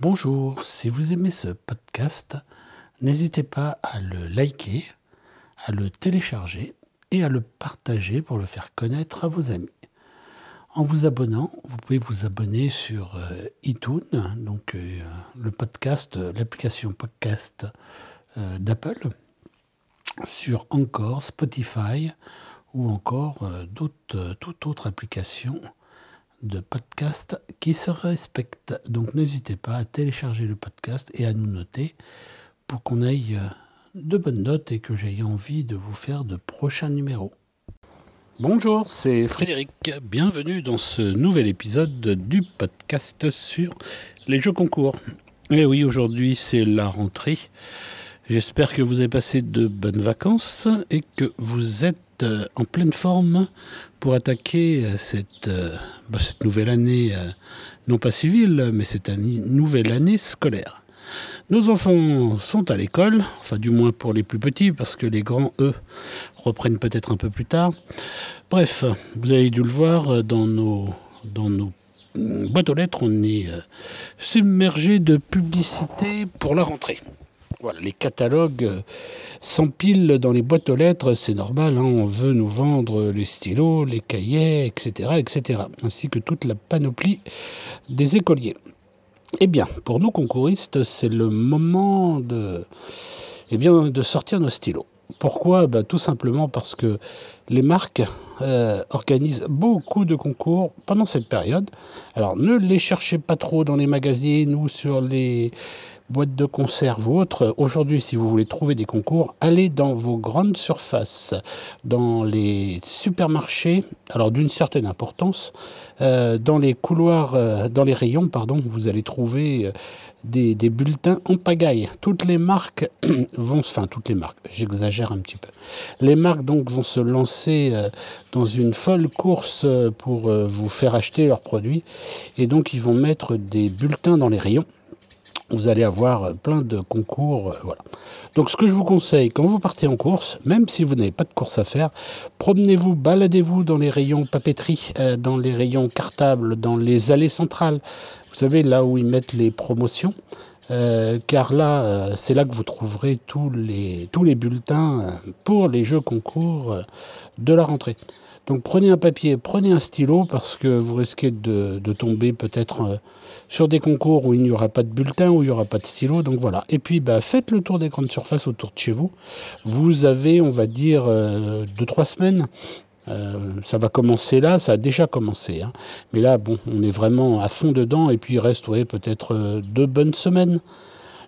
Bonjour, si vous aimez ce podcast, n'hésitez pas à le liker, à le télécharger et à le partager pour le faire connaître à vos amis. En vous abonnant, vous pouvez vous abonner sur euh, iTunes, donc euh, le podcast, l'application podcast euh, d'Apple, sur encore Spotify ou encore toute autre application de podcast qui se respecte. Donc n'hésitez pas à télécharger le podcast et à nous noter pour qu'on aille de bonnes notes et que j'aie envie de vous faire de prochains numéros. Bonjour, c'est Frédéric. Bienvenue dans ce nouvel épisode du podcast sur les jeux concours. Et oui, aujourd'hui c'est la rentrée. J'espère que vous avez passé de bonnes vacances et que vous êtes euh, en pleine forme pour attaquer euh, cette, euh, bah, cette nouvelle année, non pas civile, mais cette nouvelle année scolaire. Nos enfants sont à l'école, enfin du moins pour les plus petits, parce que les grands, eux, reprennent peut-être un peu plus tard. Bref, vous avez dû le voir dans nos, dans nos boîtes aux lettres, on est submergé de publicité pour la rentrée. Les catalogues s'empilent dans les boîtes aux lettres, c'est normal, hein, on veut nous vendre les stylos, les cahiers, etc., etc., ainsi que toute la panoplie des écoliers. Eh bien, pour nous concouristes, c'est le moment de, eh bien, de sortir nos stylos. Pourquoi? Ben, Tout simplement parce que les marques euh, organisent beaucoup de concours pendant cette période. Alors ne les cherchez pas trop dans les magazines ou sur les boîte de conserve ou autre, aujourd'hui, si vous voulez trouver des concours, allez dans vos grandes surfaces, dans les supermarchés, alors d'une certaine importance, euh, dans les couloirs, euh, dans les rayons, pardon, vous allez trouver euh, des, bulletins en pagaille. Toutes les marques vont, toutes les marques, j'exagère un petit peu. Les marques donc vont se lancer dans une folle course pour vous faire acheter leurs produits, et donc ils vont mettre des bulletins dans les rayons vous allez avoir plein de concours. Euh, voilà. Donc ce que je vous conseille, quand vous partez en course, même si vous n'avez pas de course à faire, promenez-vous, baladez-vous dans les rayons papeterie, euh, dans les rayons cartables, dans les allées centrales. Vous savez, là où ils mettent les promotions. Euh, car là, c'est là que vous trouverez tous les, bulletins pour les jeux concours de la rentrée. Donc prenez un papier, prenez un stylo parce que vous risquez de, tomber peut-être euh, sur des concours où il n'y aura pas de bulletin, où il n'y aura pas de stylo. Donc voilà. Et puis bah, faites le tour des grandes surfaces autour de chez vous. Vous avez, on va dire, euh, deux, trois semaines. Euh, ça va commencer là, ça a déjà commencé. Hein. Mais là, bon, on est vraiment à fond dedans. Et puis il reste peut-être deux bonnes semaines.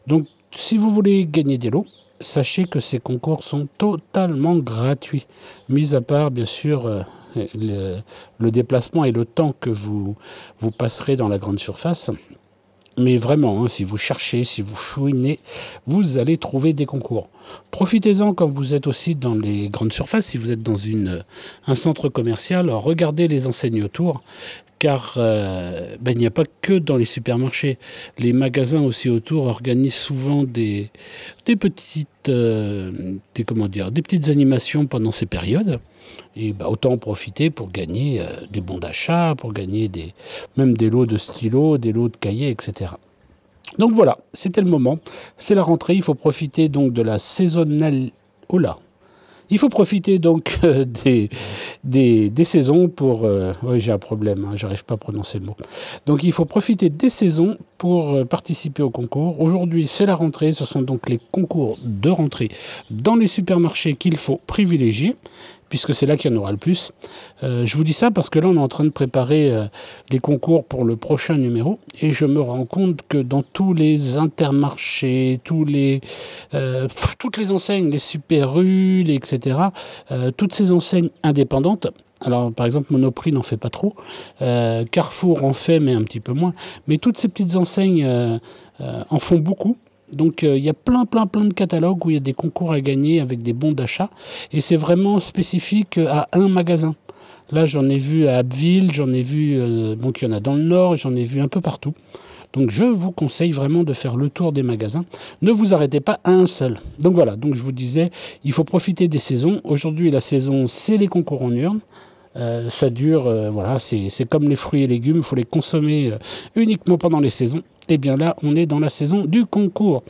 Donc si vous voulez gagner des lots, sachez que ces concours sont totalement gratuits, mis à part bien sûr euh, le, déplacement et le temps que vous, vous passerez dans la grande surface. Mais vraiment, hein, si vous cherchez, si vous fouinez, vous allez trouver des concours. Profitez-en quand vous êtes aussi dans les grandes surfaces, si vous êtes dans une, un centre commercial, regardez les enseignes autour car euh, ben, il n'y a pas que dans les supermarchés. Les magasins aussi autour organisent souvent des, euh, petites animations pendant ces périodes. Et ben, autant en profiter pour gagner euh, des bons d'achat, pour gagner des, même des lots de stylos, des lots de cahiers, etc. Donc voilà, c'était le moment. C'est la rentrée. Il faut profiter donc de la saisonnelle. Oh là, il faut profiter donc euh, des, des, saisons pour... Euh, oui, j'ai un problème, hein, j'arrive pas à prononcer le mot. Donc il faut profiter des saisons pour participer au concours. Aujourd'hui, c'est la rentrée, ce sont donc les concours de rentrée dans les supermarchés qu'il faut privilégier puisque c'est là qu'il y en aura le plus. Euh, je vous dis ça parce que là, on est en train de préparer euh, les concours pour le prochain numéro, et je me rends compte que dans tous les intermarchés, tous les, euh, toutes les enseignes, les super rues, etc., toutes ces enseignes indépendantes, alors, par exemple, Monoprix n'en fait pas trop. Carrefour en fait, mais un petit peu moins. Mais toutes ces petites enseignes en font beaucoup. Donc euh, il y a plein, plein, plein de catalogues où il y a des concours à gagner avec des bons d'achat. Et c'est vraiment spécifique à un magasin. Là, j'en ai vu à Abbeville, j'en ai vu, euh, bon, qu'il y en a dans le Nord, j'en ai vu un peu partout. Donc je vous conseille vraiment de faire le tour des magasins. Ne vous arrêtez pas à un seul. Donc voilà, donc je vous disais, il faut profiter des saisons. Aujourd'hui, la saison, c'est les concours en urne. Euh, ça dure, voilà, c'est comme les fruits et légumes, il faut les consommer uniquement pendant les saisons Et bien là, on est dans la saison du concours.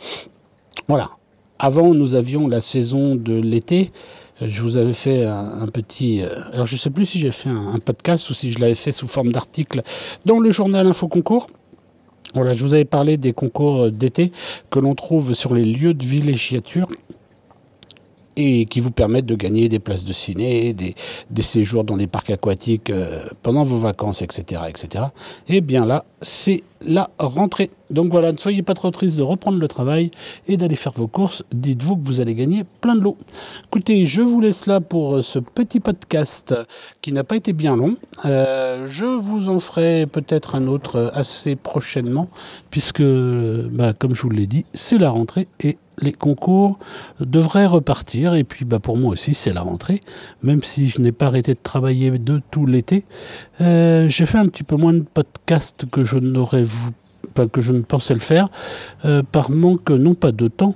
Voilà. Avant, nous avions la saison de l'été. Je vous avais fait un, petit. Euh, alors, je ne sais plus si j'ai fait un, podcast ou si je l'avais fait sous forme d'article dans le journal Info Concours. Voilà, je vous avais parlé des concours d'été que l'on trouve sur les lieux de villégiature et qui vous permettent de gagner des places de ciné, des, séjours dans les parcs aquatiques euh, pendant vos vacances, etc., etc. Et bien là, c'est la rentrée. Donc voilà, ne soyez pas trop triste de reprendre le travail et d'aller faire vos courses. Dites-vous que vous allez gagner plein de l'eau. Écoutez, je vous laisse là pour ce petit podcast qui n'a pas été bien long. Euh, je vous en ferai peut-être un autre assez prochainement, puisque, bah, comme je vous l'ai dit, c'est la rentrée et les concours devraient repartir. Et puis bah, pour moi aussi, c'est la rentrée. Même si je n'ai pas arrêté de travailler de tout l'été, euh, j'ai fait un petit peu moins de podcasts que je ne pensais le faire, euh, par manque non pas de temps,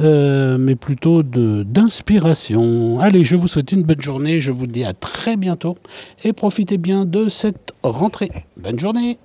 euh, mais plutôt d'inspiration. Allez, je vous souhaite une bonne journée, je vous dis à très bientôt et profitez bien de cette rentrée. Bonne journée